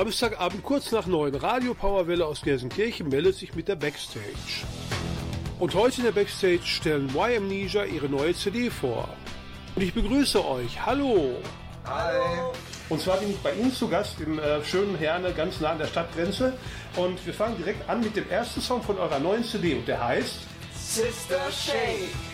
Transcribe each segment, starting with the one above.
Samstagabend kurz nach neun Radio Powerwelle aus Gelsenkirchen meldet sich mit der Backstage. Und heute in der Backstage stellen Y Amnesia ihre neue CD vor. Und ich begrüße euch. Hallo! Hi! Und zwar bin ich bei Ihnen zu Gast im äh, schönen Herne, ganz nah an der Stadtgrenze. Und wir fangen direkt an mit dem ersten Song von eurer neuen CD. Und der heißt Sister Shake.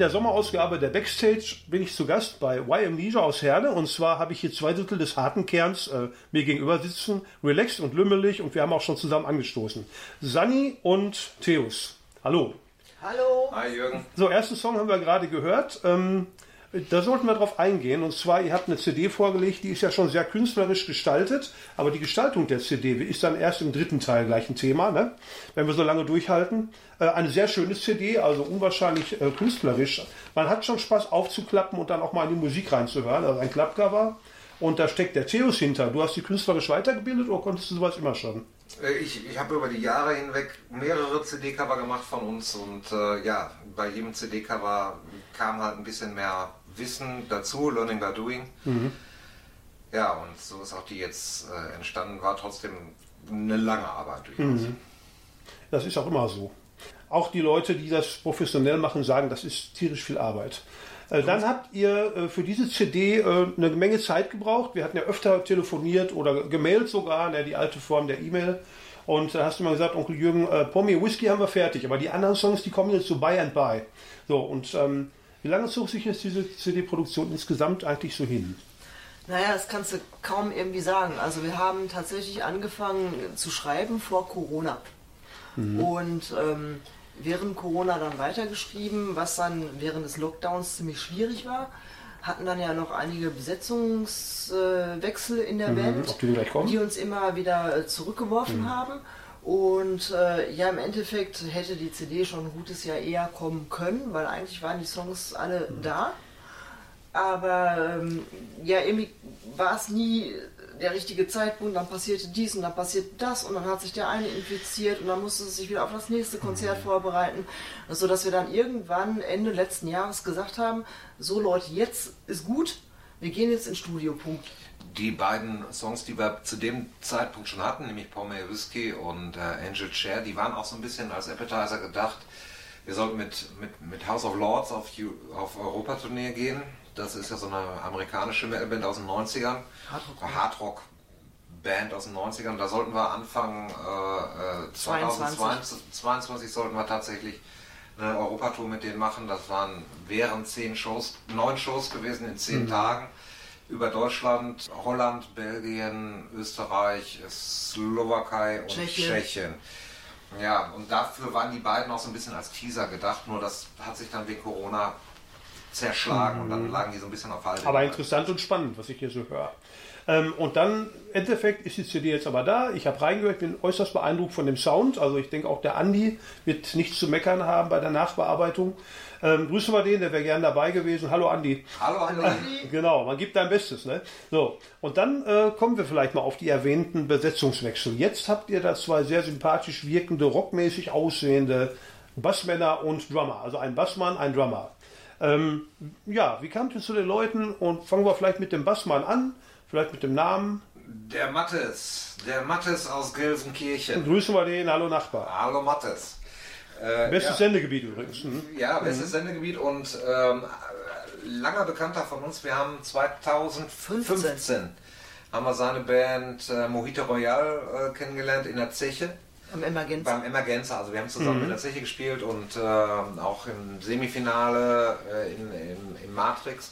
Der Sommerausgabe der Backstage bin ich zu Gast bei YM Leisure aus Herne und zwar habe ich hier zwei Drittel des harten Kerns äh, mir gegenüber sitzen, relaxed und lümmelig und wir haben auch schon zusammen angestoßen. Sani und Theus. Hallo. Hallo. Hi Jürgen. So, ersten Song haben wir gerade gehört. Ähm, da sollten wir drauf eingehen. Und zwar, ihr habt eine CD vorgelegt, die ist ja schon sehr künstlerisch gestaltet, aber die Gestaltung der CD ist dann erst im dritten Teil gleich ein Thema, ne? wenn wir so lange durchhalten. Äh, eine sehr schöne CD, also unwahrscheinlich äh, künstlerisch. Man hat schon Spaß aufzuklappen und dann auch mal in die Musik reinzuhören. Also ein Klappcover. Und da steckt der Theos hinter. Du hast die künstlerisch weitergebildet oder konntest du sowas immer schon? Äh, ich, ich habe über die Jahre hinweg mehrere CD-Cover gemacht von uns und äh, ja, bei jedem CD-Cover kam halt ein bisschen mehr Wissen dazu, Learning by Doing. Mhm. Ja, und so ist auch die jetzt äh, entstanden, war trotzdem eine lange Arbeit durchaus. Mhm. Das ist auch immer so. Auch die Leute, die das professionell machen, sagen, das ist tierisch viel Arbeit. Äh, dann habt ihr äh, für diese CD äh, eine Menge Zeit gebraucht. Wir hatten ja öfter telefoniert oder gemailt sogar, ne, die alte Form der E-Mail. Und da hast du mal gesagt, Onkel Jürgen, äh, Pommy Whisky haben wir fertig, aber die anderen Songs, die kommen jetzt so by and by. So, und ähm, wie lange zog sich jetzt diese CD-Produktion insgesamt eigentlich so hin? Naja, das kannst du kaum irgendwie sagen. Also wir haben tatsächlich angefangen zu schreiben vor Corona. Mhm. Und ähm, während Corona dann weitergeschrieben, was dann während des Lockdowns ziemlich schwierig war. Hatten dann ja noch einige Besetzungswechsel in der mhm, Band, die, die, uns immer wieder äh, zurückgeworfen mhm. haben. Und äh, ja, im Endeffekt hätte die CD schon ein gutes Jahr eher kommen können, weil eigentlich waren die Songs alle mhm. da. Aber ähm, ja, irgendwie war es nie der richtige Zeitpunkt, dann passierte dies und dann passierte das und dann hat sich der eine infiziert und dann musste es sich wieder auf das nächste Konzert mhm. vorbereiten, so dass wir dann irgendwann Ende letzten Jahres gesagt haben, so Leute, jetzt ist gut, wir gehen jetzt ins Studio, Punkt. Die beiden Songs, die wir zu dem Zeitpunkt schon hatten, nämlich Pommery Whiskey und äh, Angel Chair, die waren auch so ein bisschen als Appetizer gedacht. Wir sollten mit, mit, mit House of Lords auf, auf Europa-Tournee gehen das ist ja so eine amerikanische Metalband aus den 90ern. Hardrock. Hardrock Band aus den 90ern. Da sollten wir Anfang äh, 2022 äh, sollten wir tatsächlich eine Europatour mit denen machen. Das waren während zehn Shows, neun Shows gewesen in zehn mhm. Tagen über Deutschland, Holland, Belgien, Österreich, Slowakei und Tschechien. Tschechien. Ja, und dafür waren die beiden auch so ein bisschen als Teaser gedacht, nur das hat sich dann wegen Corona zerschlagen mhm. und dann mhm. lagen die so ein bisschen auf Halde. Aber interessant und spannend, was ich hier so höre. Ähm, und dann, im Endeffekt ist die CD jetzt aber da. Ich habe reingehört, bin äußerst beeindruckt von dem Sound. Also ich denke auch der Andi wird nichts zu meckern haben bei der Nachbearbeitung. Ähm, grüßen wir den, der wäre gern dabei gewesen. Hallo Andi. Hallo Andi. genau, man gibt dein Bestes. Ne? So, und dann äh, kommen wir vielleicht mal auf die erwähnten Besetzungswechsel. Jetzt habt ihr da zwei sehr sympathisch wirkende, rockmäßig aussehende Bassmänner und Drummer. Also ein Bassmann, ein Drummer. Ähm, ja, wie kamt ihr zu den Leuten? Und fangen wir vielleicht mit dem Bassmann an, vielleicht mit dem Namen. Der Mattes, der Mattes aus Gelsenkirchen. Grüßen wir den, hallo Nachbar. Hallo Mattes. Äh, bestes ja. Sendegebiet übrigens. Mhm. Ja, bestes mhm. Sendegebiet und ähm, langer Bekannter von uns. Wir haben 2015 15. haben wir seine Band äh, Mojito Royal äh, kennengelernt in der Zeche. Am Emergenza. Beim Emergenza, also wir haben zusammen mhm. in der Zeche gespielt und äh, auch im Semifinale äh, in, in, in, Matrix.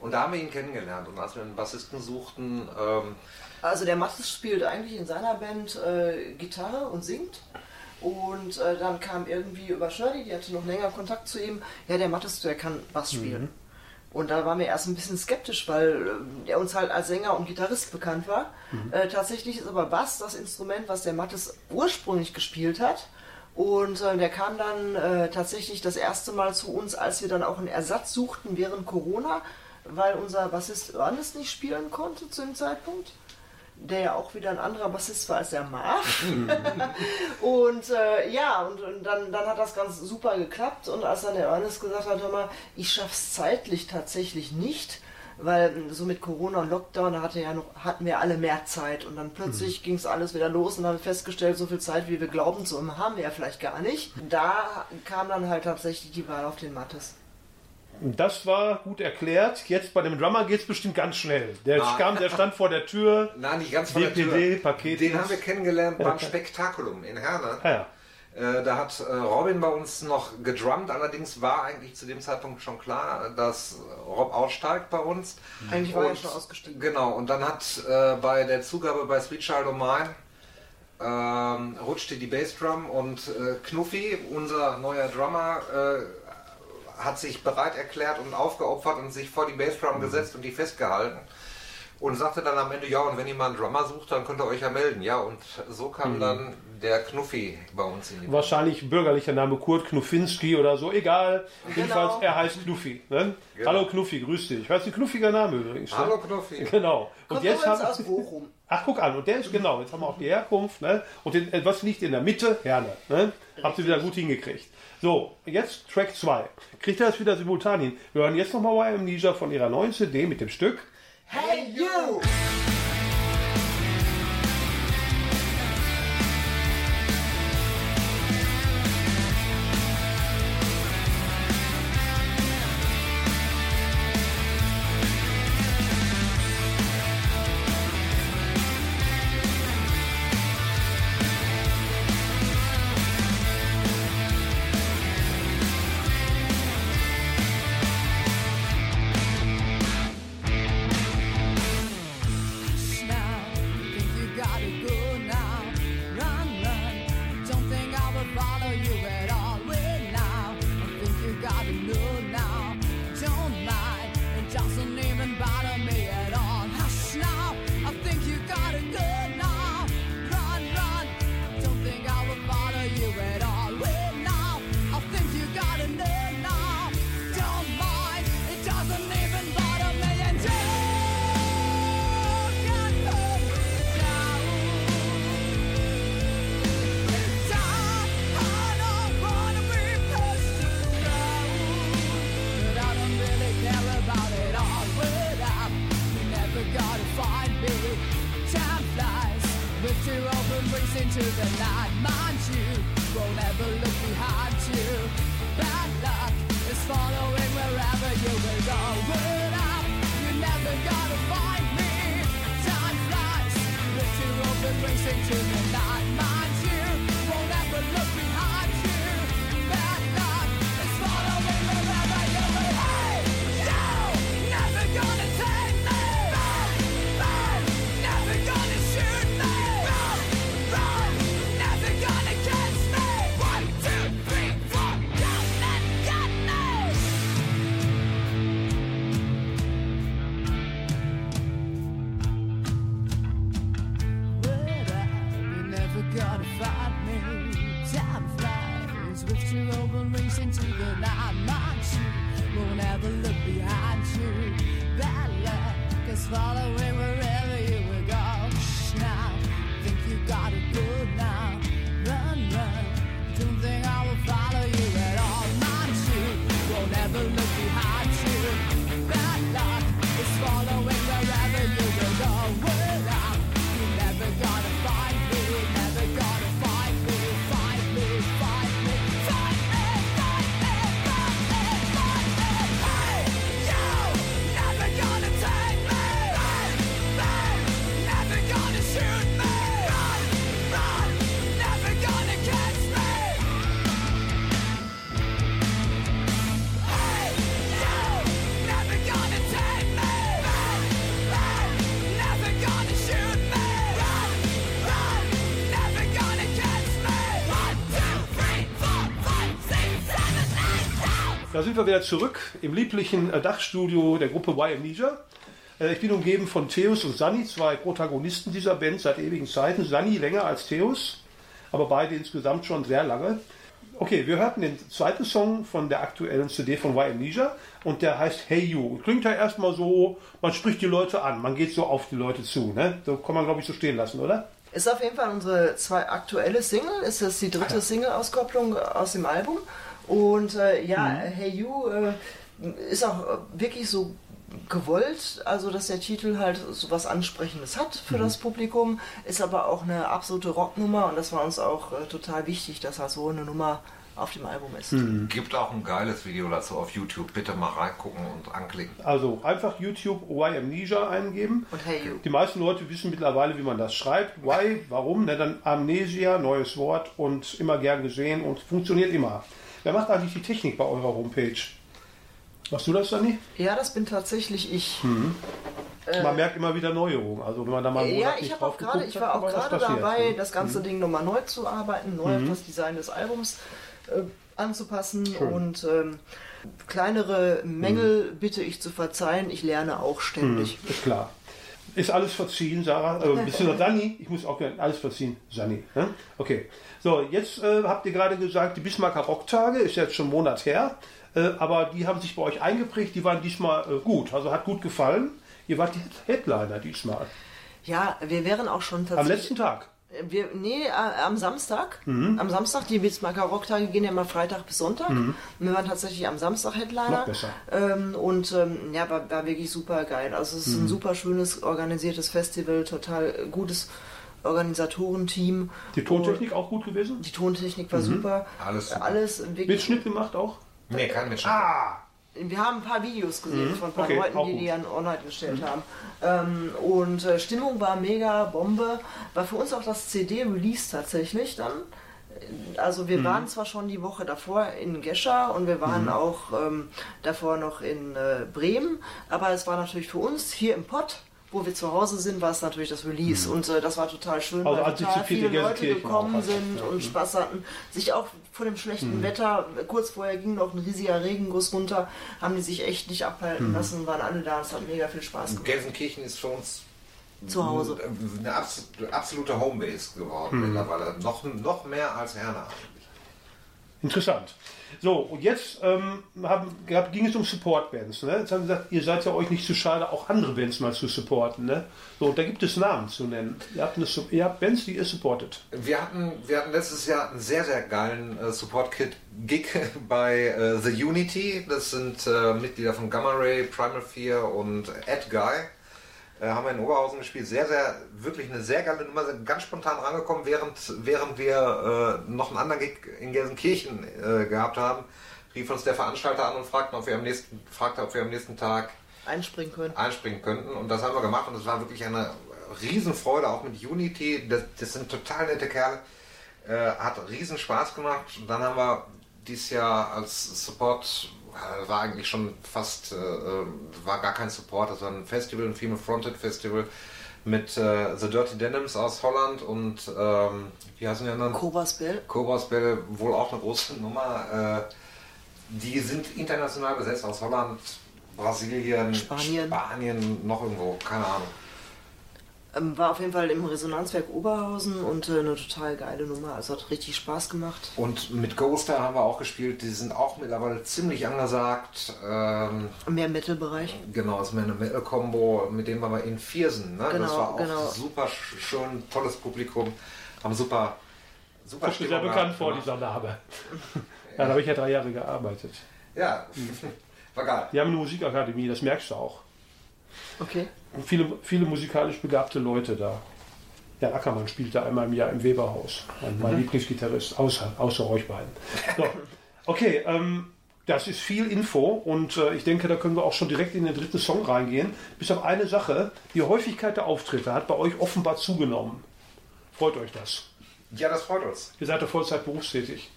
Und da haben wir ihn kennengelernt und als wir einen Bassisten suchten. Ähm, also der Mattes spielt eigentlich in seiner Band äh, Gitarre und singt. Und äh, dann kam irgendwie über Shirley, die hatte noch länger Kontakt zu ihm. Ja, der Mattes, der kann Bass spielen. Mhm. Und da waren wir erst ein bisschen skeptisch, weil äh, er uns halt als Sänger und Gitarrist bekannt war. Mhm. Äh, tatsächlich ist aber Bass das Instrument, was der Mattes ursprünglich gespielt hat. Und äh, der kam dann äh, tatsächlich das erste Mal zu uns, als wir dann auch einen Ersatz suchten während Corona, weil unser Bassist Ernest nicht spielen konnte zu dem Zeitpunkt der ja auch wieder ein anderer Bassist war als der Mark. und äh, ja, und, und, dann, dann hat das ganz super geklappt. Und als dann der Ernest gesagt hat, hör mal, ich schaff's zeitlich tatsächlich nicht, weil so mit Corona und Lockdown, da hatte ja noch, hatten wir alle mehr Zeit. Und dann plötzlich mhm. ging es alles wieder los und haben festgestellt, so viel Zeit, wie wir glauben zu haben, haben wir ja vielleicht gar nicht. Da kam dann halt tatsächlich die Wahl auf den Mattes. Das war gut erklärt. Jetzt bei dem Drummer geht es bestimmt ganz schnell. Der Nein. kam, der stand vor der Tür. Nein, nicht ganz vor DPD, der Tür. Paket. Den haben wir kennengelernt beim Spektakulum in Herne. Ah, ja. Äh, da hat äh, Robin bei uns noch gedrummt, allerdings war eigentlich zu dem Zeitpunkt schon klar, dass Rob aussteigt bei uns. Eigentlich war und, er schon ausgestiegen. Genau, und dann hat äh, bei der Zugabe bei Sweet Child O' Mine ähm, rutschte die Bassdrum und äh, Knuffi, unser neuer Drummer, äh, hat sich bereit erklärt und aufgeopfert und sich vor die Bassdrum mhm. gesetzt und die festgehalten. Und sagte dann am Ende, ja, und wenn ihr mal einen Drummer sucht, dann könnt ihr euch ja melden. Ja, und so kam mhm. dann der Knuffi bei uns in die Wahrscheinlich bürgerlicher Name Kurt Knuffinski oder so, egal. Genau. Jedenfalls, er heißt Knuffi. Ne? Genau. Hallo Knuffi, grüß dich. Hörst du, knuffiger Name übrigens. Ne? Hallo ne? Knuffi. Genau. Und Kommt jetzt haben, aus Bochum. Ach, guck an, und der ist genau, jetzt haben wir auch die Herkunft. Ne? Und den, äh, was liegt in der Mitte? Herne. Ne? Habt ihr wieder gut hingekriegt. So, jetzt Track 2. Kriegt ihr das wieder simultan hin? Wir hören jetzt nochmal Amnesia von ihrer neuen CD mit dem Stück Hey You! Behind you. Bad luck is following wir wieder zurück im lieblichen äh, Dachstudio der Gruppe Y Amnesia. Äh, Ich bin umgeben von Theus und Sani, zwei Protagonisten dieser Band seit ewigen Zeiten. Sani länger als Theus, aber beide insgesamt schon sehr lange. Okay, wir hörten den zweiten Song von der aktuellen CD von Y Amnesia und der heißt Hey You. Klingt ja erstmal so, man spricht die Leute an, man geht so auf die Leute zu. Ne? So kann man, glaube ich, so stehen lassen, oder? Ist auf jeden Fall unsere zwei aktuelle Single. Ist das die dritte Single-Auskopplung aus dem Album. Und äh, ja, Hey You äh, ist auch wirklich so gewollt, also dass der Titel halt so was Ansprechendes hat für das Publikum, ist aber auch eine absolute Rocknummer und das war uns auch äh, total wichtig, dass halt so eine Nummer auf dem Album ist. Gibt auch ein geiles Video dazu auf YouTube. Bitte mal reingucken und anklicken. Also einfach YouTube Y Amnesia eingeben. Und Hey You. Die meisten Leute wissen mittlerweile, wie man das schreibt. Why? Warum? Na, dann Amnesia, neues Wort und immer gern gesehen und funktioniert immer. Wer macht eigentlich die Technik bei eurer Homepage? Machst du das, Dani? Ja, das bin tatsächlich ich. man merkt immer wieder Neuerungen. Also wenn man da mal einen Ja, Monat ich nicht habe auch gerade, ich hat, war auch gerade dabei, Mhm. das ganze Ding nochmal neu zu arbeiten, neu auf das Design des Albums äh, anzupassen und ähm, kleinere Mängel bitte ich zu verzeihen. Ich lerne auch ständig. Ist klar. Ist alles verziehen, Sarah? Äh, bist du noch Dani? Ich muss auch gerne alles verziehen. Sani. Ne? Okay. So, jetzt äh, habt ihr gerade gesagt, die Bismarcker Rocktage ist jetzt schon einen Monat her. Äh, aber die haben sich bei euch eingeprägt. Die waren diesmal äh, gut. Also hat gut gefallen. Ihr wart die Headliner diesmal. Ja, wir wären auch schon Am tatsächlich. letzten Tag. Wir, nee, äh, am Samstag. Mhm. Am Samstag, die Bismarcker Rocktage gehen ja immer Freitag bis Sonntag. Und wir waren tatsächlich am Samstag Headliner. Mhm. Ähm, und ähm, ja, war, war wirklich super geil. Also es ist Mhm. ein super schönes, organisiertes Festival, total gutes Organisatorenteam. Die Tontechnik auch gut gewesen? Die Tontechnik war super. Alles super. Alles wirklich. Mitschnitt gemacht auch? Nee, kein Mitschnitt. Ah! Wir haben ein paar Videos gesehen von ein paar Okay, Leuten, die gut. die dann online gestellt haben. Ähm, und äh, Stimmung war mega, Bombe. War für uns auch das CD-Release tatsächlich dann. Also Mhm. wir waren zwar schon die Woche davor in Gescher und wir waren auch ähm, davor noch in äh, Bremen, aber es war natürlich für uns hier im Pott, wo wir zu Hause sind, war es natürlich das Release und äh, das war total schön, Mhm. Also weil total viele Leute gekommen sind Ja. Mhm. und Spaß hatten, sich auch vor dem schlechten Wetter, kurz vorher ging noch ein riesiger Regenguss runter, haben die sich echt nicht abhalten Mhm. lassen, waren alle da, es hat mega viel Spaß gemacht. Gelsenkirchen ist für uns Zu Hause. eine abs- absolute Homebase geworden Mhm. mittlerweile. Noch, noch mehr als Herne. Interessant. So, und jetzt ähm, haben, gab, ging es um Support-Bands. Ne? Jetzt haben sie gesagt, ihr seid ja euch nicht zu schade, auch andere Bands mal zu supporten. Ne? So, und da gibt es Namen zu nennen. Ihr habt, eine, ihr habt Bands, die ihr supportet. Wir hatten, wir hatten letztes Jahr einen sehr, sehr geilen äh, Support-Kit-Gig bei äh, The Unity. Das sind äh, Mitglieder von Gamma Ray, Primal Fear und Ed Guy. Äh, haben wir in Oberhausen gespielt. Sehr, sehr, wirklich eine sehr geile Nummer. Sind ganz spontan rangekommen, während, während wir äh, noch einen anderen Gig in Gelsenkirchen äh, gehabt haben. Rief uns der Veranstalter an und fragte, ob wir am nächsten, fragte, ob wir am nächsten Tag Einspringen können. einspringen könnten. Und das haben wir gemacht und es war wirklich eine Riesenfreude, auch mit Unity. Das, das sind total nette Kerle. Äh, hat riesen Spaß gemacht. Und dann haben wir dieses Jahr als Support, war eigentlich schon fast, äh, äh, war gar kein Support, das war ein Festival, ein Female Fronted Festival mit äh, The Dirty Denims aus Holland und ähm, wie heißen die anderen? Cobras Bell. Cobras Bell, wohl auch eine große Nummer. Äh, die sind international besetzt aus Holland, Brasilien, Spanien. Spanien, noch irgendwo, keine Ahnung. Ähm, war auf jeden Fall im Resonanzwerk Oberhausen und äh, eine total geile Nummer. Also hat richtig Spaß gemacht. Und mit Ghoster haben wir auch gespielt, die sind auch mittlerweile ziemlich angesagt. Ähm, Mehr Metal-Bereich. genau, ist mir eine Metal-Combo, mit dem waren wir in Viersen. Ne? das Genau, war auch genau. super sch- schön, tolles Publikum. Haben super, super Kommt mir sehr Stimmung bekannt vor, gemacht. dieser Name. Ja, da habe ich ja drei Jahre gearbeitet. Ja, war geil. Die haben eine Musikakademie, das merkst du auch. Okay. Und viele, viele musikalisch begabte Leute da. Der Ackermann spielt da einmal im Jahr im Weberhaus. Mein, mein Lieblingsgitarrist, außer, außer euch beiden. So. Okay, ähm, das ist viel Info und äh, ich denke, da können wir auch schon direkt in den dritten Song reingehen. Bis auf eine Sache, die Häufigkeit der Auftritte hat bei euch offenbar zugenommen. Freut euch das? Ja, das freut uns. Ihr seid ja Vollzeit berufstätig.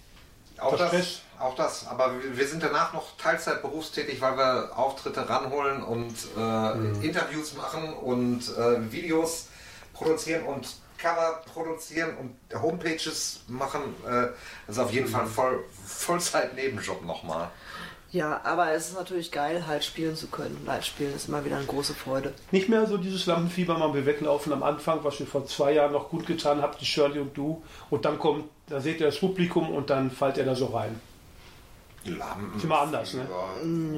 Auch Das Stress. auch das. Aber wir- sind danach noch Teilzeit berufstätig, weil wir Auftritte ranholen und äh, Mhm. Interviews machen und äh, Videos produzieren und Cover produzieren und Homepages machen. Äh, das ist auf jeden Mhm. Fall voll, Vollzeit-Nebenjob nochmal. Ja, aber es ist natürlich geil, halt spielen zu können. Live spielen ist immer wieder eine große Freude. Nicht mehr so dieses Lampenfieber, mal wir weglaufen am Anfang, was wir vor zwei Jahren noch gut getan habt, die Shirley und du. Und dann kommt, da seht ihr das Publikum und dann fallt ihr da so rein. Lampen. Ist immer anders, ne?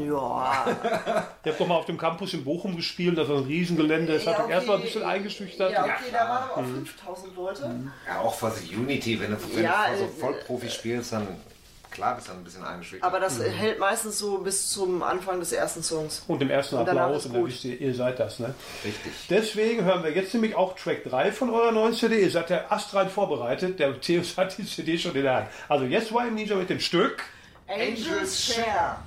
Ja, Ihr habt doch mal auf dem Campus in Bochum gespielt, das ist ein Riesengelände. Das hat Ja, euch erstmal ein okay. bisschen eingeschüchtert. ja okay, Ja, da waren aber auch 5000 Leute. Ja, auch für die Unity, wenn du, wenn Ja, du so äh, Vollprofi spielst, dann klar bist du dann ein bisschen eingeschüchtert. Aber das hält meistens so bis zum Anfang des ersten Songs. Und im ersten Und Applaus, und dann wisst ihr, ihr seid das. Ne? Richtig. Deswegen hören wir jetzt nämlich auch Track 3 von eurer neuen CD. Ihr seid ja astrein vorbereitet. Der Theos hat die CD schon in der Hand. Also jetzt war im Ninja mit dem Stück. Angels Share.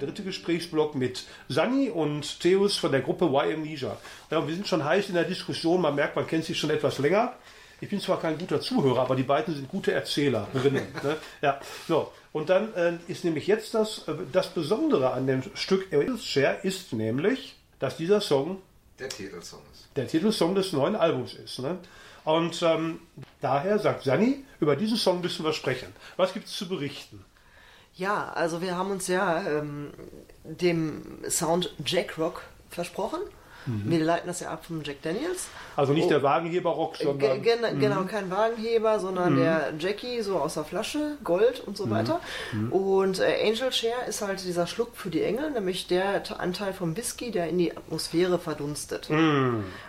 Dritte Gesprächsblock mit Sani und Theus von der Gruppe YM Leisure. Ja, wir sind schon heiß in der Diskussion. Man merkt, man kennt sich schon etwas länger. Ich bin zwar kein guter Zuhörer, aber die beiden sind gute Erzählerinnen. ne? Ja, so. Und dann äh, ist nämlich jetzt das, äh, das Besondere an dem Stück Share ist nämlich, dass dieser Song Der Titelsong ist. der Titelsong des neuen Albums ist. Ne? Und ähm, daher sagt Sani, über diesen Song müssen wir sprechen. Was gibt es zu berichten? Ja, also wir haben uns ja ähm, dem Sound Jackrock versprochen. Wir leiten das ja ab vom Jack Daniels. Also nicht Oh. der Wagenheber-Rock, Ge sondern gen Genau, kein Wagenheber, sondern der Jackie so aus der Flasche, Gold und so weiter. Und äh, Angel Share ist halt dieser Schluck für die Engel, nämlich der Anteil vom Whisky, der in die Atmosphäre verdunstet.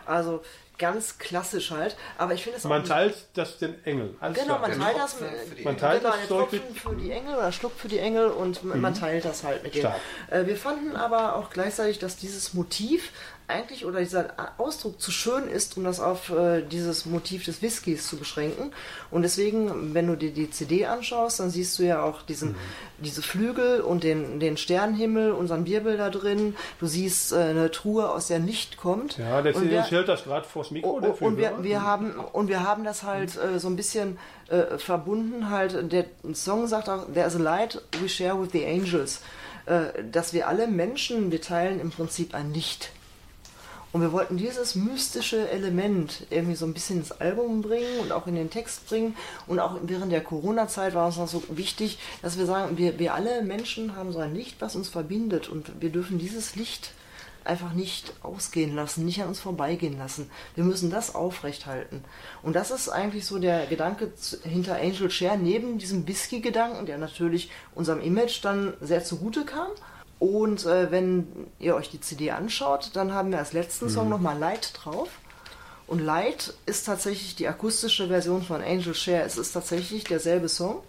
Also ganz klassisch halt. Aber ich finde es auch man teilt das den Engeln. Alles Genau, man teilt das Tropfen mit, Man Engel. teilt genau, das mit- für die Engel oder Schluck für die Engel und man man teilt das halt mit denen. Äh, wir fanden aber auch gleichzeitig, dass dieses Motiv eigentlich oder dieser Ausdruck zu schön ist, um das auf äh, dieses Motiv des Whiskys zu beschränken. Und deswegen, wenn du dir die CD anschaust, dann siehst du ja auch diesen, diese Flügel und den, den Sternenhimmel, unseren Wirbel da drin. Du siehst äh, eine Truhe, aus der Licht kommt. Ja, der Und Theus hält das gerade vors Mikro. Oh, der oh, und wir, wir haben und wir haben das halt äh, so ein bisschen äh, verbunden halt der Song sagt auch there's a light we share with the angels äh, dass wir alle Menschen wir teilen im Prinzip ein Licht und wir wollten dieses mystische Element irgendwie so ein bisschen ins Album bringen und auch in den Text bringen. Und auch während der Corona-Zeit war uns noch so wichtig, dass wir sagen, wir, wir alle Menschen haben so ein Licht, was uns verbindet. Und wir dürfen dieses Licht einfach nicht ausgehen lassen, nicht an uns vorbeigehen lassen. Wir müssen das aufrechthalten. Und das ist eigentlich so der Gedanke hinter Angel Share, neben diesem Whisky-Gedanken, der natürlich unserem Image dann sehr zugute kam. Und äh, wenn ihr euch die CD anschaut, dann haben wir als letzten Song nochmal Light drauf. Und Light ist tatsächlich die akustische Version von Angel Share. Es ist tatsächlich derselbe Song.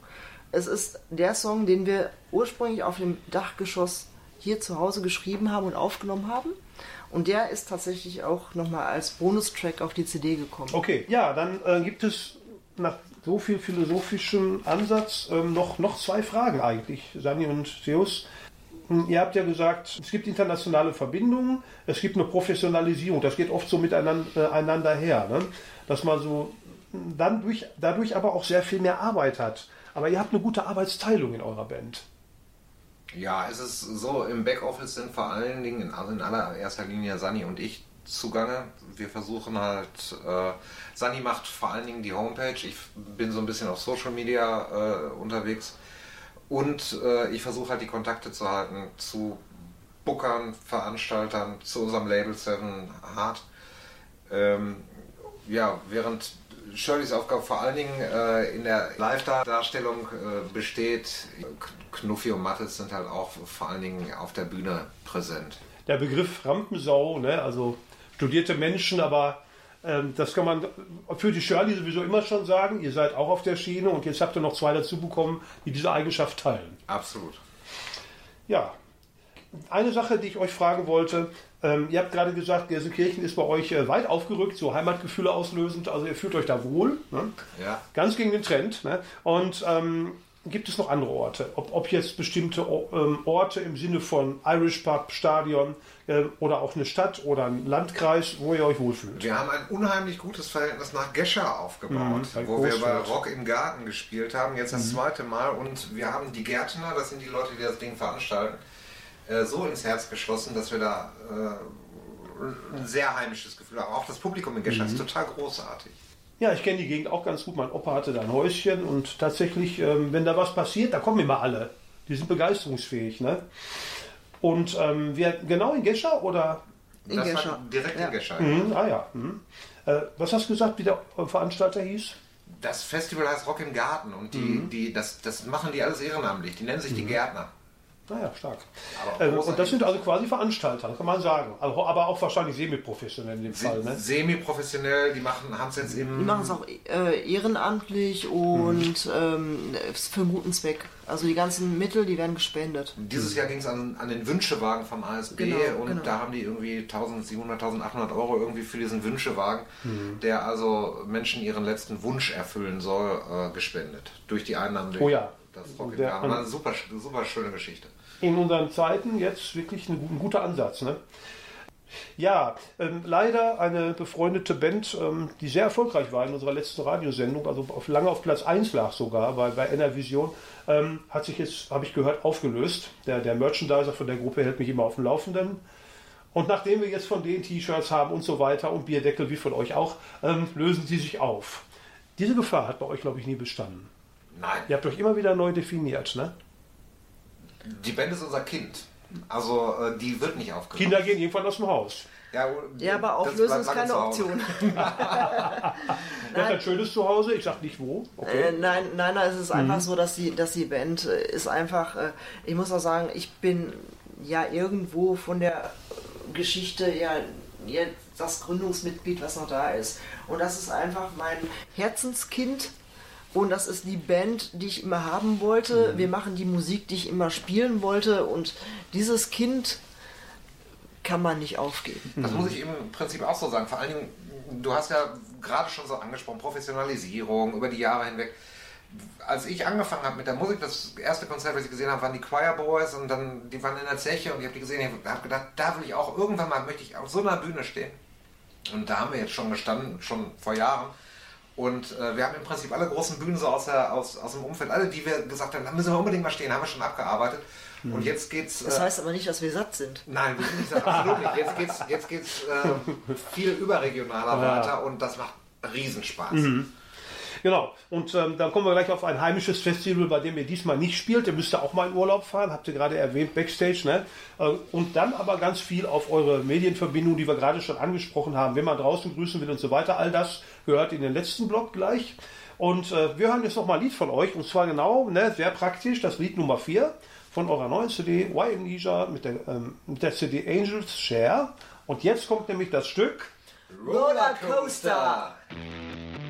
Es ist der Song, den wir ursprünglich auf dem Dachgeschoss hier zu Hause geschrieben haben und aufgenommen haben. Und der ist tatsächlich auch nochmal als Bonustrack auf die CD gekommen. Okay, ja, dann äh, gibt es nach so viel philosophischem Ansatz ähm, noch, noch zwei Fragen eigentlich, Sani und Theus. Hm, Ihr habt ja gesagt, es gibt internationale Verbindungen, es gibt eine Professionalisierung, das geht oft so miteinander äh, her, ne? dass man so hm, dann durch, dadurch aber auch sehr viel mehr Arbeit hat. Aber ihr habt eine gute Arbeitsteilung in eurer Band. Ja, es ist so, im Backoffice sind vor allen Dingen, in- also in allererster Linie Sani und ich zugange. Wir versuchen halt, äh, Sani macht vor allen Dingen die Homepage, ich bin so ein bisschen auf Social Media äh, unterwegs und äh, ich versuche halt die Kontakte zu halten zu Bookern, Veranstaltern, zu unserem Label Seven Hard. Ähm, ja, während Shirleys Aufgabe vor allen Dingen äh, in der Live-Darstellung äh, besteht, Knuffi und Mattes sind halt auch vor allen Dingen auf der Bühne präsent. der Begriff Rampensau, ne? also studierte Menschen, aber das kann man für die Shirley sowieso immer schon sagen. Ihr seid auch auf der Schiene und jetzt habt ihr noch zwei dazu bekommen, die diese Eigenschaft teilen. Absolut. Ja, eine Sache, die ich euch fragen wollte. Ähm, ihr habt gerade gesagt, Gelsenkirchen ist bei euch äh, weit aufgerückt, so Heimatgefühle auslösend. Also ihr fühlt euch da wohl. Ne? Ja. Ganz gegen den Trend. Ne? Und ähm, gibt es noch andere Orte? Ob, ob jetzt bestimmte ähm, Orte im Sinne von Irish Pub, Stadion äh, oder auch eine Stadt oder ein Landkreis, wo ihr euch wohlfühlt? Wir haben ein unheimlich gutes Verhältnis nach Gescher aufgebaut, Mhm, wo wir bei. Rock im Garten gespielt haben, jetzt Mhm. das zweite Mal. Und wir haben die Gärtner, das sind die Leute, die das Ding veranstalten, äh, so ins Herz geschlossen, dass wir da äh, ein sehr heimisches Gefühl haben. Auch das Publikum in Gescher Mhm. ist total großartig. Ja, ich kenne die Gegend auch ganz gut. Mein Opa hatte da ein Häuschen und tatsächlich, ähm, wenn da was passiert, da kommen immer alle. Die sind begeisterungsfähig. Ne? Und ähm, wir, genau in Gescher oder? In das Gescher. direkt Ja. in Gescher. Mhm, ah ja. Mhm. Äh, was hast du gesagt, wie der Veranstalter hieß? Das Festival heißt Rock im Garten und die, die, das, das machen die alles ehrenamtlich. Die nennen sich die Gärtner. Naja, stark. Aber Ähm, und das sind also quasi Veranstalter, kann man sagen. Also, aber auch wahrscheinlich semi-professionell in dem Fall. Ne? Semi-professionell, die machen, haben es jetzt im. Die machen es auch äh, ehrenamtlich und ähm, für einen guten Zweck. Also die ganzen Mittel, die werden gespendet. Dieses Jahr ging es an, an den Wünschewagen vom ASB Genau, und genau. da haben die irgendwie 1700, 1800 Euro irgendwie für diesen Wünschewagen, Mhm. der also Menschen ihren letzten Wunsch erfüllen soll, äh, gespendet. Durch die Einnahmen. Oh ja, das Rock im Der-. War eine super, super schöne Geschichte. in unseren Zeiten jetzt wirklich ein, ein guter Ansatz. Ne? Ja, ähm, leider eine befreundete Band, ähm, die sehr erfolgreich war in unserer letzten Radiosendung, also auf, lange auf Platz 1 lag sogar bei, bei Enervision, ähm, hat sich jetzt, habe ich gehört, aufgelöst. Der, der Merchandiser von der Gruppe hält mich immer auf dem Laufenden. Und nachdem wir jetzt von denen T-Shirts haben und so weiter und Bierdeckel wie von euch auch, ähm, lösen sie sich auf. Diese Gefahr hat bei euch, glaube ich, nie bestanden. Nein, Ihr habt euch immer wieder neu definiert, ne? die Band ist unser Kind. Also äh, die wird nicht aufgelöst. Kinder gehen irgendwann aus dem Haus. Ja, Ja, aber auflösen ist keine. Option. Wer hat ein schönes Zuhause? Ich sag nicht wo. Okay. Äh, nein, nein, nein, es ist einfach so, dass die, dass die Band äh, ist einfach, äh, ich muss auch sagen, ich bin ja irgendwo von der Geschichte ja jetzt das Gründungsmitglied, was noch da ist. Und das ist einfach mein Herzenskind. Und das ist die Band, die ich immer haben wollte. Wir machen die Musik, die ich immer spielen wollte. Und dieses Kind kann man nicht aufgeben. Das muss ich im Prinzip auch so sagen. Vor allen Dingen, du hast ja gerade schon so angesprochen, Professionalisierung über die Jahre hinweg. Als ich angefangen habe mit der Musik, das erste Konzert, was ich gesehen habe, waren die Choir Boys und dann, die waren in der Zeche und ich habe die gesehen und habe gedacht, da will ich auch, irgendwann mal möchte ich auf so einer Bühne stehen. Und da haben wir jetzt schon gestanden, schon vor Jahren. Und äh, wir haben im Prinzip alle großen Bühnen so aus, der, aus, aus dem Umfeld, alle, die wir gesagt haben, da müssen wir unbedingt mal stehen, haben wir schon abgearbeitet. Und jetzt geht's. Das äh, heißt aber nicht, dass wir satt sind. Nein, wir sind nicht so, absolut nicht. Jetzt geht's, jetzt geht's äh, viel überregionaler Ja. weiter und das macht Riesenspaß. Genau. Und ähm, dann kommen wir gleich auf ein heimisches Festival, bei dem ihr diesmal nicht spielt. Ihr müsst ja auch mal in Urlaub fahren, habt ihr gerade erwähnt, Backstage. Ne? Äh, Und dann aber ganz viel auf eure Medienverbindung, die wir gerade schon angesprochen haben. Wenn man draußen grüßen will und so weiter, all das gehört in den letzten Block gleich. Und äh, wir hören jetzt noch mal ein Lied von euch. Und zwar genau, ne, sehr praktisch, das Lied Nummer 4 von eurer neuen CD, Why Amnesia, mit der, ähm, mit der CD Angels Share. Und jetzt kommt nämlich das Stück. Rollercoaster. You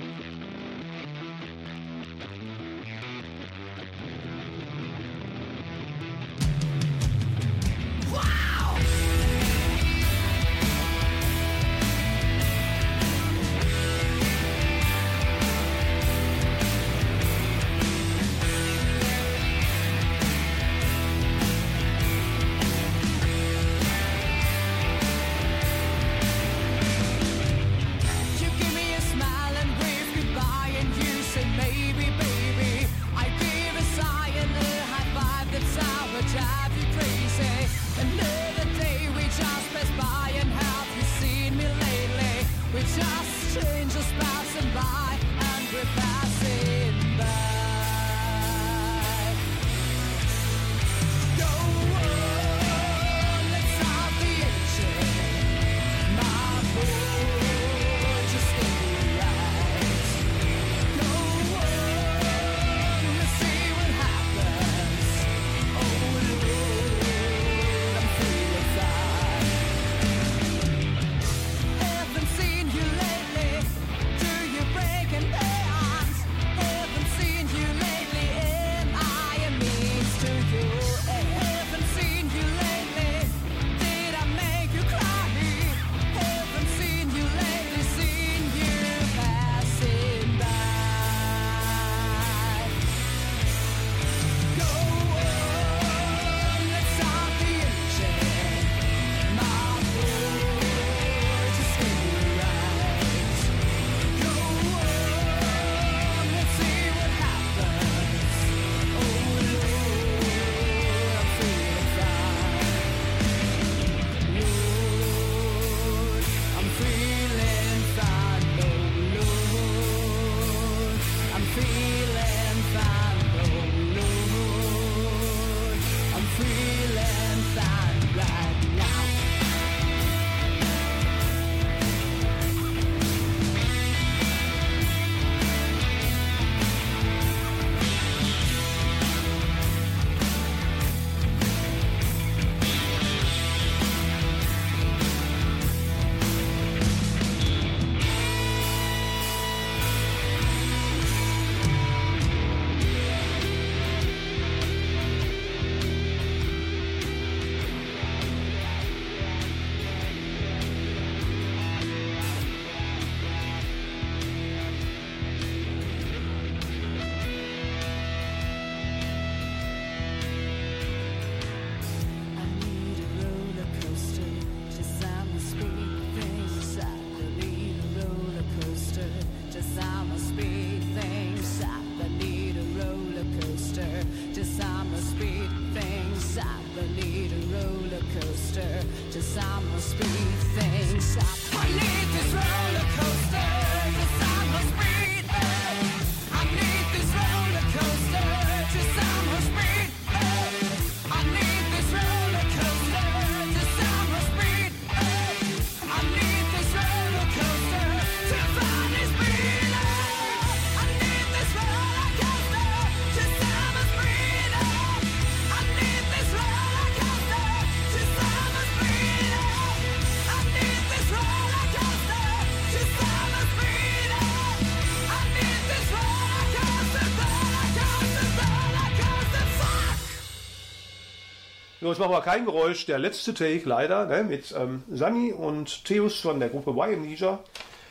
jetzt machen wir kein Geräusch. Der letzte Take leider ne, mit ähm, Sani und Theus von der Gruppe Y Amnesia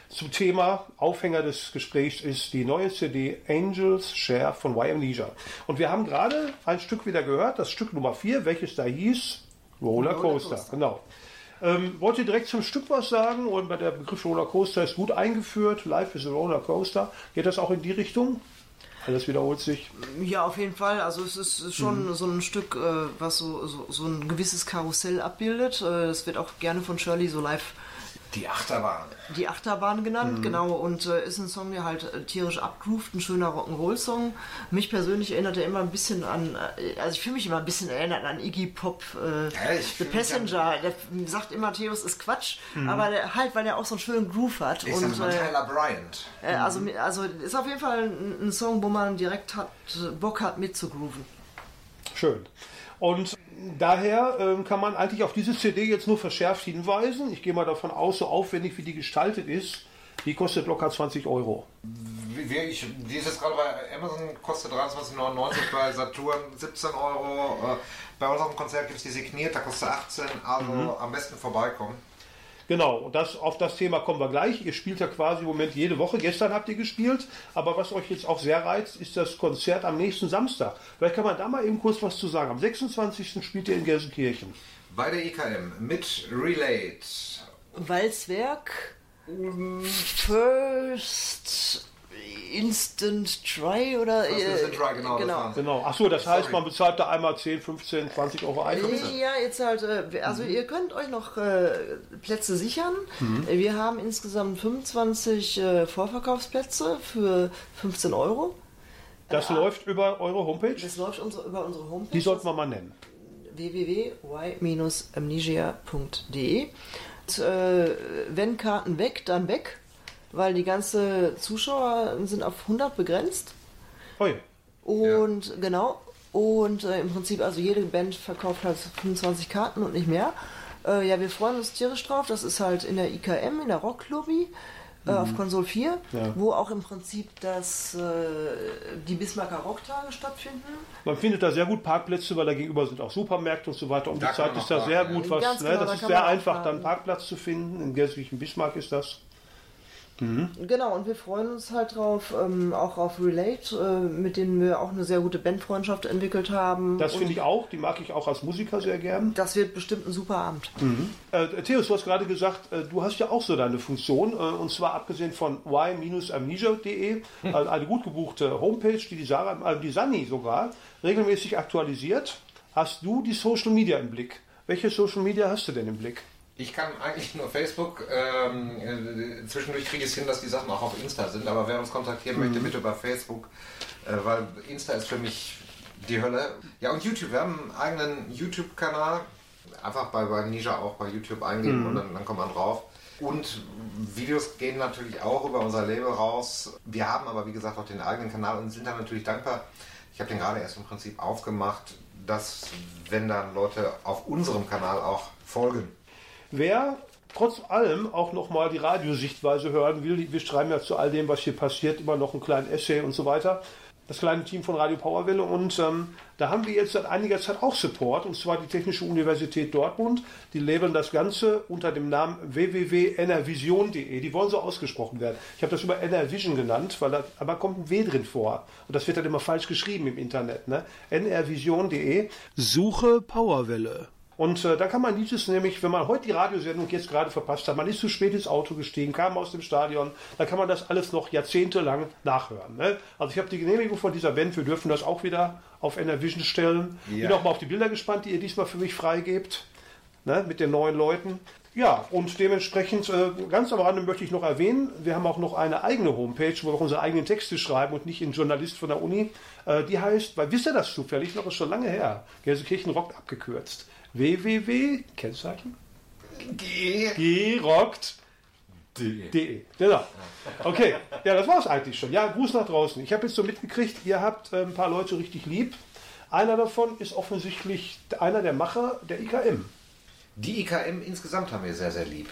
zum Thema Aufhänger des Gesprächs ist die neue CD Angels Share von Y Amnesia. Und wir haben gerade ein Stück wieder gehört, das Stück Nummer 4, welches da hieß Roller Coaster. Coaster. Genau. Ähm, wollt ihr direkt zum Stück was sagen? Und bei der Begriff Roller Coaster ist gut eingeführt. Life is a Roller Coaster. Geht das auch in die Richtung? Alles wiederholt sich. Ja, auf jeden Fall. Also es ist schon so ein Stück, äh, was so, so, so ein gewisses Karussell abbildet. Äh, Es wird auch gerne von Shirley so live Die Achterbahn. die Achterbahn genannt, genau. Und äh, ist ein Song, der halt äh, tierisch abgroovt, ein schöner Rock'n'Roll-Song. Mich persönlich erinnert er immer ein bisschen an, äh, also ich fühle mich immer ein bisschen erinnert an Iggy Pop, äh, Ja, ich The Passenger. Der sagt immer, Theos ist Quatsch, aber der, halt, weil er auch so einen schönen Groove hat. Ich und sag mal äh, Tyler Bryant. äh, also, mi- also ist auf jeden Fall ein, ein Song, wo man direkt hat, Bock hat mitzugrooven. Schön. Und daher ähm, kann man eigentlich auf diese CD jetzt nur verschärft hinweisen. Ich gehe mal davon aus, so aufwendig wie die gestaltet ist, die kostet locker 20 Euro. Ich, die ist jetzt gerade bei Amazon, kostet 23,99, bei Saturn 17 Euro. Äh, bei unserem Konzert gibt es die signiert, da kostet 18, also am besten vorbeikommen. Genau, und das, auf das Thema kommen wir gleich. Ihr spielt ja quasi im Moment jede Woche. Gestern habt ihr gespielt. Aber was euch jetzt auch sehr reizt, ist das Konzert am nächsten Samstag. Vielleicht kann man da mal eben kurz was zu sagen. Am 26. spielt ihr in Gelsenkirchen. Bei der IKM mit Relate. Walzwerk, First Instant Try oder äh, Instant Try, genau, das war's. Genau. Ach so, das heißt, Sorry. man bezahlt da einmal 10, 15, 20 Euro Eintritt. Ja, jetzt halt, äh, also ihr könnt euch noch äh, Plätze sichern. Äh, Wir haben insgesamt 25 äh, Vorverkaufsplätze für 15 Euro. Das läuft über eure Homepage. Das läuft unsere, über unsere Homepage. Die sollten wir mal nennen. www.y-amnesia.de. Äh, wenn Karten weg, dann weg, weil die ganze Zuschauer sind auf 100 begrenzt. Ui. Und genau. Und äh, im Prinzip, also jede Band verkauft halt 25 Karten und nicht mehr. Äh, ja, wir freuen uns tierisch drauf. Das ist halt in der IKM, in der Rocklobby. Äh, auf Konsol 4, Ja. wo auch im Prinzip das, äh, die Bismarcker Rocktage stattfinden. Man findet da sehr gut Parkplätze, weil da gegenüber sind auch Supermärkte und so weiter. Um Da die Zeit ist da sehr gut ja. was. Ganz Ne? genau, Das da ist sehr einfach, parken. dann einen Parkplatz zu finden. Im gelsenkirchen Bismarck ist das. Genau, und wir freuen uns halt drauf, ähm, auch auf Relate, äh, mit denen wir auch eine sehr gute Bandfreundschaft entwickelt haben. Das finde ich auch. Die mag ich auch als Musiker sehr gern. Das wird bestimmt ein super Abend. Äh, Theos, du hast gerade gesagt, äh, du hast ja auch so deine Funktion. Äh, und zwar abgesehen von y-amnesia.de, äh, eine gut gebuchte Homepage, die die, Sarah, äh, die Sani sogar regelmäßig aktualisiert. Hast du die Social Media im Blick? Welche Social Media hast du denn im Blick? Ich kann eigentlich nur Facebook. Ähm, äh, zwischendurch kriege ich es hin, dass die Sachen auch auf Insta sind. Aber wer uns kontaktieren möchte, bitte über Facebook. Äh, weil Insta ist für mich die Hölle. Ja, und YouTube. Wir haben einen eigenen YouTube-Kanal. Einfach bei, bei Ninja auch bei YouTube eingeben und dann, dann kommt man drauf. Und Videos gehen natürlich auch über unser Label raus. Wir haben aber, wie gesagt, auch den eigenen Kanal und sind da natürlich dankbar. Ich habe den gerade erst im Prinzip aufgemacht, dass, wenn dann Leute auf unserem Kanal auch folgen, Wer trotz allem auch nochmal die Radiosichtweise hören will, wir schreiben ja zu all dem, was hier passiert, immer noch einen kleinen Essay und so weiter. Das kleine Team von Radio Powerwelle und ähm, da haben wir jetzt seit einiger Zeit auch Support und zwar die Technische Universität Dortmund. Die labeln das Ganze unter dem Namen www.nrvision.de. Die wollen so ausgesprochen werden. Ich habe das über NRVision genannt, weil da aber kommt ein W drin vor und das wird dann immer falsch geschrieben im Internet. Ne? nrvision.de. Suche Powerwelle. Und äh, da kann man dieses nämlich, wenn man heute die Radiosendung jetzt gerade verpasst hat, man ist zu spät ins Auto gestiegen, kam aus dem Stadion, dann kann man das alles noch jahrzehntelang nachhören. Ne? Also ich habe die Genehmigung von dieser Band, wir dürfen das auch wieder auf NRVision stellen. Ja. Bin auch mal auf die Bilder gespannt, die ihr diesmal für mich freigebt. ne, mit den neuen Leuten. Ja, und dementsprechend, äh, ganz am Rande möchte ich noch erwähnen, wir haben auch noch eine eigene Homepage, wo wir unsere eigenen Texte schreiben und nicht in Journalist von der Uni. Äh, die heißt, weil wisst ihr das zufällig noch, ist schon lange her, Gelsenkirchen rockt abgekürzt. Www, Kennzeichen? G. gerockt. De. Genau. Okay, ja, das war es eigentlich schon. Ja, Gruß nach draußen. Ich habe jetzt so mitgekriegt, ihr habt äh, ein paar Leute richtig lieb. Einer davon ist offensichtlich einer der Macher der IKM. Die IKM insgesamt haben wir sehr, sehr lieb.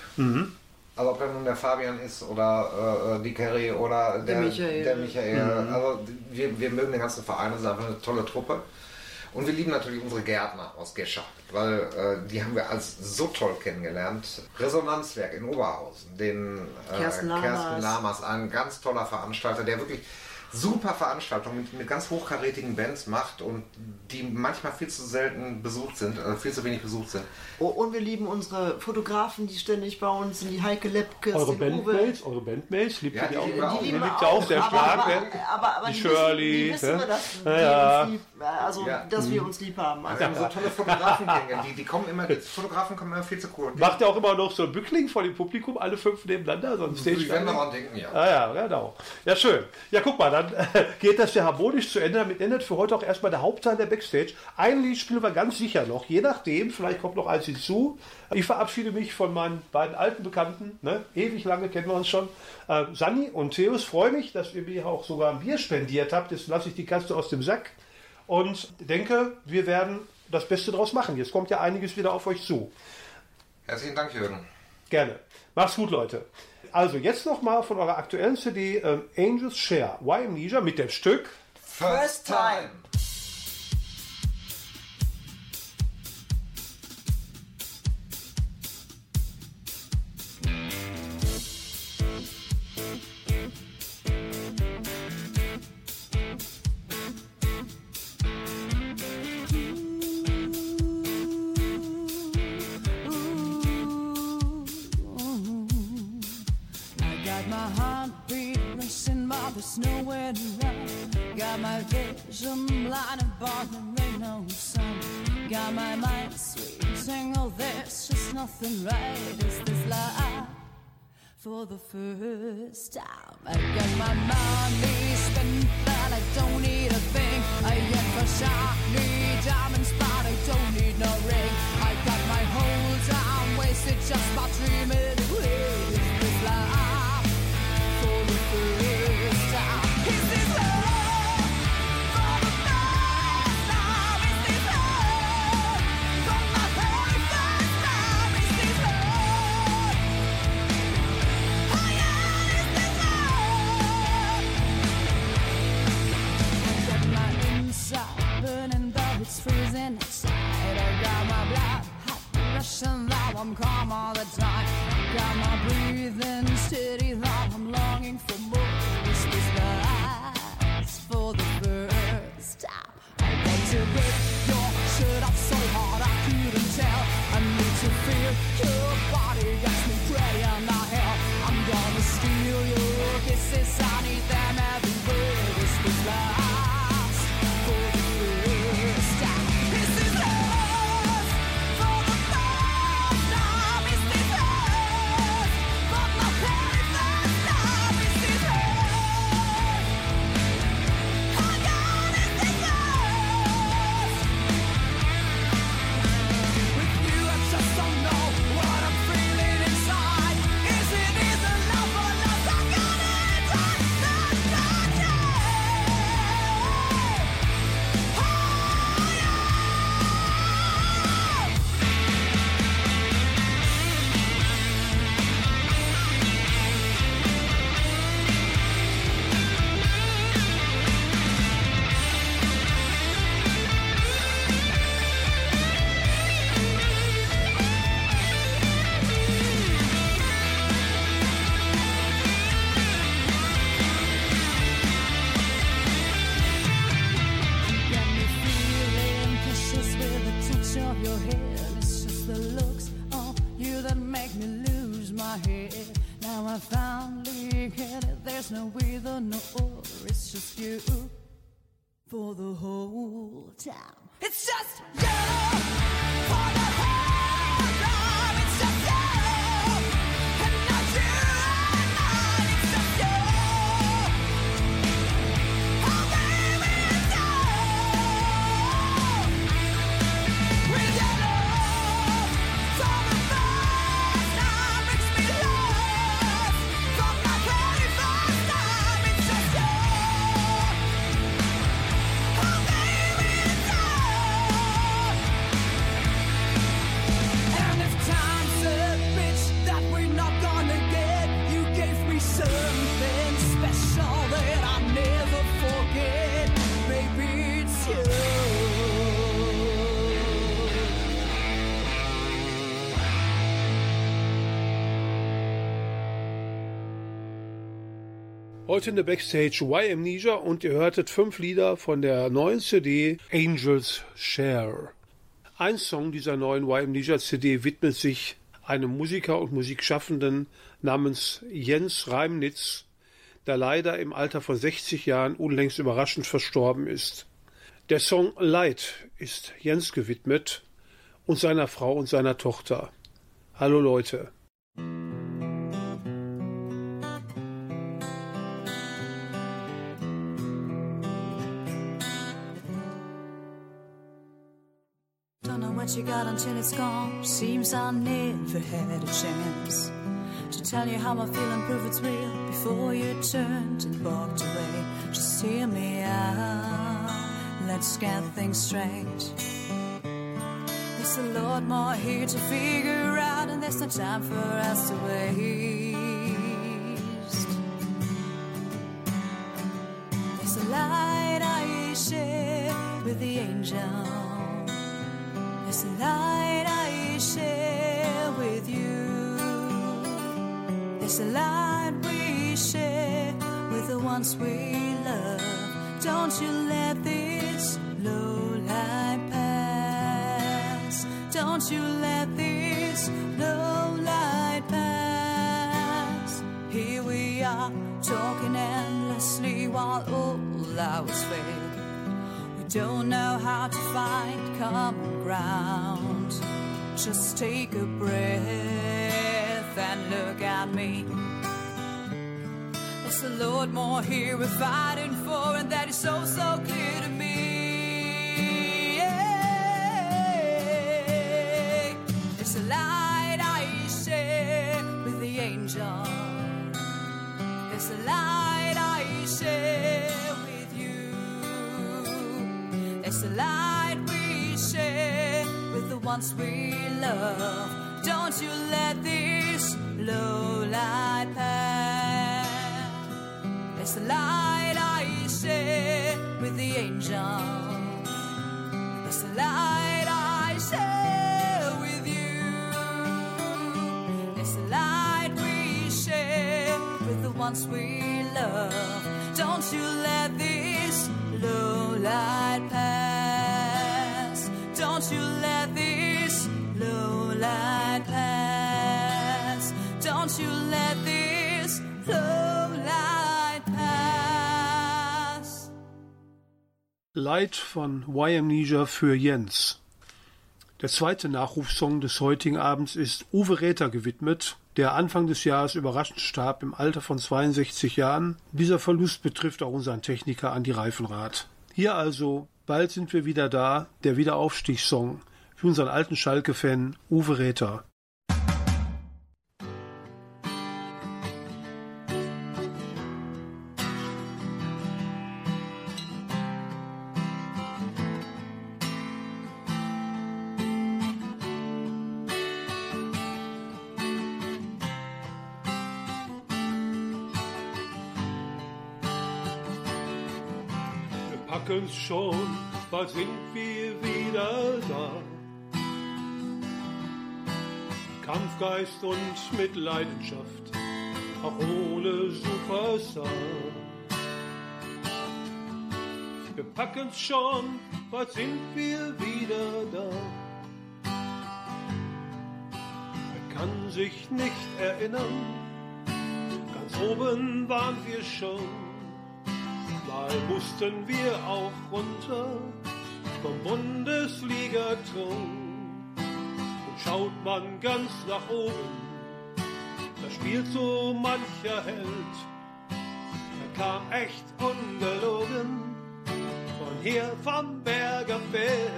Also ob er nun der Fabian ist oder äh, die Kerry oder der, Der Michael. Der Michael. Also wir, wir mögen den ganzen Verein, das ist einfach eine tolle Truppe. Und wir lieben natürlich unsere Gärtner aus Gescher, weil äh, die haben wir als so toll kennengelernt. Resonanzwerk in Oberhausen, den äh, Kersten Lamas. Kersten Lamas, ein ganz toller Veranstalter, der wirklich super Veranstaltungen mit, mit ganz hochkarätigen Bands macht und die manchmal viel zu selten besucht sind, äh, viel zu wenig besucht sind. Oh, und wir lieben unsere Fotografen, die ständig bei uns sind, die Heike Lepkes, Eure. Bandmates, eure Bandmates, liebt Ja, ihr die die auch? lieben wir auch. Die lieben liebt wir ihr auch sehr aber, stark. Aber, ne? aber, aber Die die Shirley, Wissen, die wissen ne? wir, dass, Ja, wir ja. Uns lieb, also, Ja. dass wir uns lieb haben. Also, Wir haben so tolle Fotografengänge, die, die kommen immer, die Fotografen kommen immer viel zu kurz. Macht ihr auch immer noch so ein Bückling vor dem Publikum, alle fünf nebeneinander, so ein Ich werde Stage. daran denken, ja. Ah ja, genau. Ja, schön. Ja, guck mal, dann äh, geht das ja harmonisch zu Ende. Damit endet für heute auch erstmal der Hauptteil der Backstage. Ein Lied spielen wir ganz sicher noch, je nachdem. Vielleicht kommt noch eins hinzu. Ich verabschiede mich von meinen beiden alten Bekannten. Ne? Ewig lange kennen wir uns schon. Äh, Sani und Theos, freue mich, dass ihr mir auch sogar ein Bier spendiert habt. Jetzt lasse ich die Kaste aus dem Sack. Und denke, wir werden das Beste draus machen. Jetzt kommt ja einiges wieder auf euch zu. Herzlichen Dank, Jürgen. Gerne. Macht's gut, Leute. Also jetzt nochmal von eurer aktuellen CD ähm, Angels Share, Why Amnesia mit dem Stück. First time. Vision blinded by the rain no sun. Got my mind sweet tangled, there's just nothing right. Is this life for the first time? I got my money spent, but I don't need a thing. I get for shiny diamonds, but I don't need no ring. I got my whole time wasted just by dreaming. Head. Now I finally get it. There's no no or. It's just you for the whole time. It's just you for the Heute in der Backstage Y Amnesia und ihr hörtet fünf Lieder von der neuen CD Angels Share. Ein Song dieser neuen Y Amnesia CD widmet sich einem Musiker und Musikschaffenden namens Jens Reimnitz, der leider im Alter von 60 Jahren unlängst überraschend verstorben ist. Der Song Light ist Jens gewidmet und seiner Frau und seiner Tochter. Hallo Leute. What you got until it's gone. Seems I never had a chance to tell you how I feel and prove it's real before you turned and walked away. Just hear me out. Let's get things straight. There's a lot more here to figure out, and there's no time for us to waste. There's a light I share with the angel. A light I share with you. A light we share with the ones we love. Don't you let this low light pass. Don't you let this low light pass. Here we are talking endlessly while all hours fade. Don't know how to find common ground. Just take a breath and look at me. There's a lot more here we're fighting for, and that is so, so clear the we love. Don't you let this low light pass. There's a light I share with the angel. There's a light I share with you. There's a light we share with the ones we love. Don't you let this low light pass. Light von Y für Jens. Der zweite Nachrufsong des heutigen Abends ist Uwe Räther gewidmet, der Anfang des Jahres überraschend starb im Alter von 62 Jahren. Dieser Verlust betrifft auch unseren Techniker Andi Reifenrath. Hier also, bald sind wir wieder da, der Wiederaufstiegssong für unseren alten Schalke-Fan Uwe Räther. Schon, bald sind wir wieder da. Kampfgeist und mit Leidenschaft, auch ohne Superstar. Wir packen's schon, bald sind wir wieder da. Wer kann sich nicht erinnern, ganz oben waren wir schon. Mal mussten wir auch runter vom Bundesliga-Thron. Und schaut man ganz nach oben, da spielt so mancher Held. Er kam echt ungelogen von hier vom Berger Feld.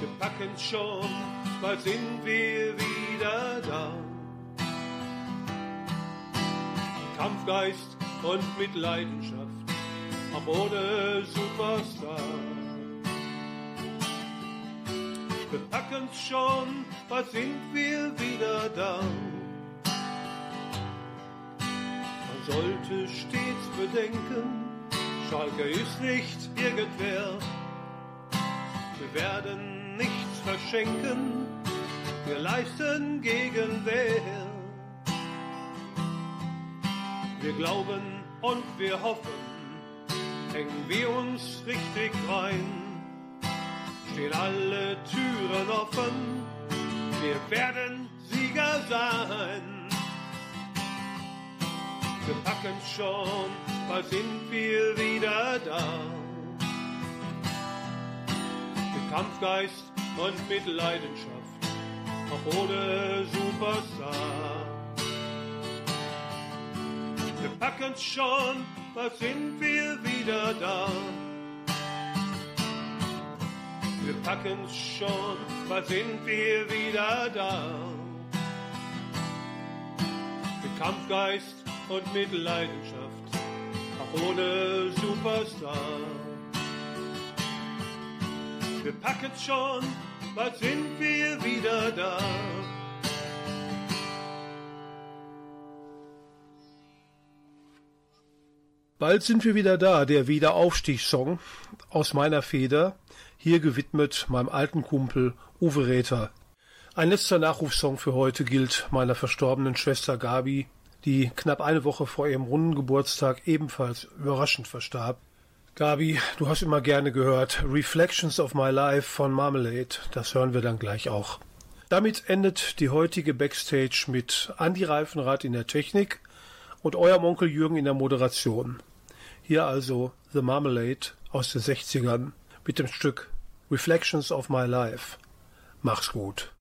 Wir packen's schon, bald sind wir wieder da. Kampfgeist und mit Leidenschaft, auch ohne Superstar. Wir packen's schon, bald sind wir wieder da. Man sollte stets bedenken, Schalke ist nicht irgendwer. Wir werden nichts verschenken, wir leisten Gegenwehr. Wir glauben und wir hoffen, hängen wir uns richtig rein. Stehen alle Türen offen, wir werden Sieger sein. Wir packen schon, bald sind wir wieder da. Mit Kampfgeist und mit Leidenschaft, auch ohne Superstar. Wir packen's schon, bald sind wir wieder da. Wir packen's schon, bald sind wir wieder da. Mit Kampfgeist und mit Leidenschaft, auch ohne Superstar. Wir packen's schon, bald sind wir wieder da. Bald sind wir wieder da, der Wiederaufstiegssong aus meiner Feder, hier gewidmet meinem alten Kumpel Uwe Räther. Ein letzter Nachrufsong für heute gilt meiner verstorbenen Schwester Gabi, die knapp eine Woche vor ihrem runden Geburtstag ebenfalls überraschend verstarb. Gabi, du hast immer gerne gehört Reflections of My Life von Marmalade, das hören wir dann gleich auch. Damit endet die heutige Backstage mit Andi Reifenrad in der Technik und eurem Onkel Jürgen in der Moderation. Hier also The Marmalade aus den 60ern mit dem Stück Reflections of My Life. Mach's gut.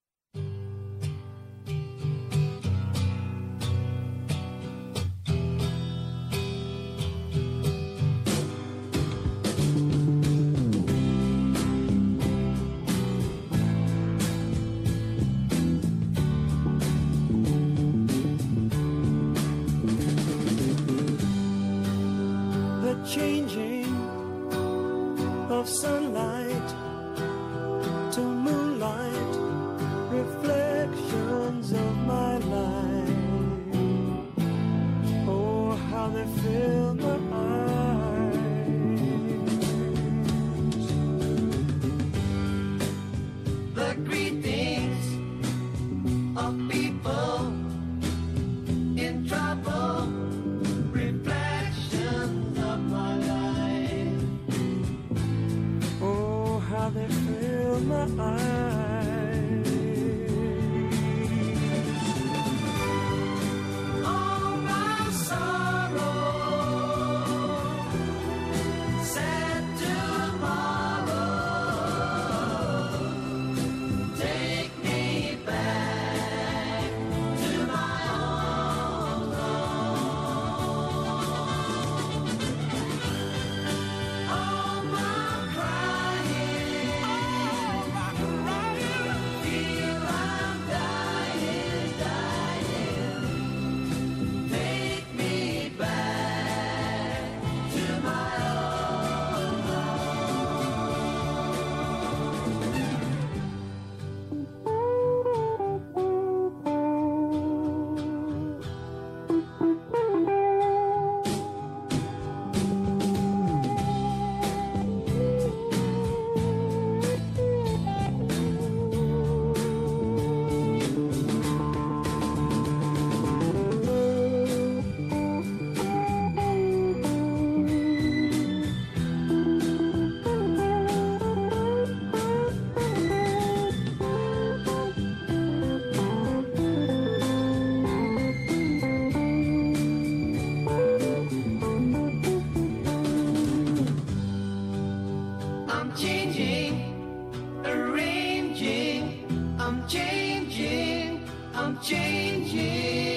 I'm changing, I'm changing.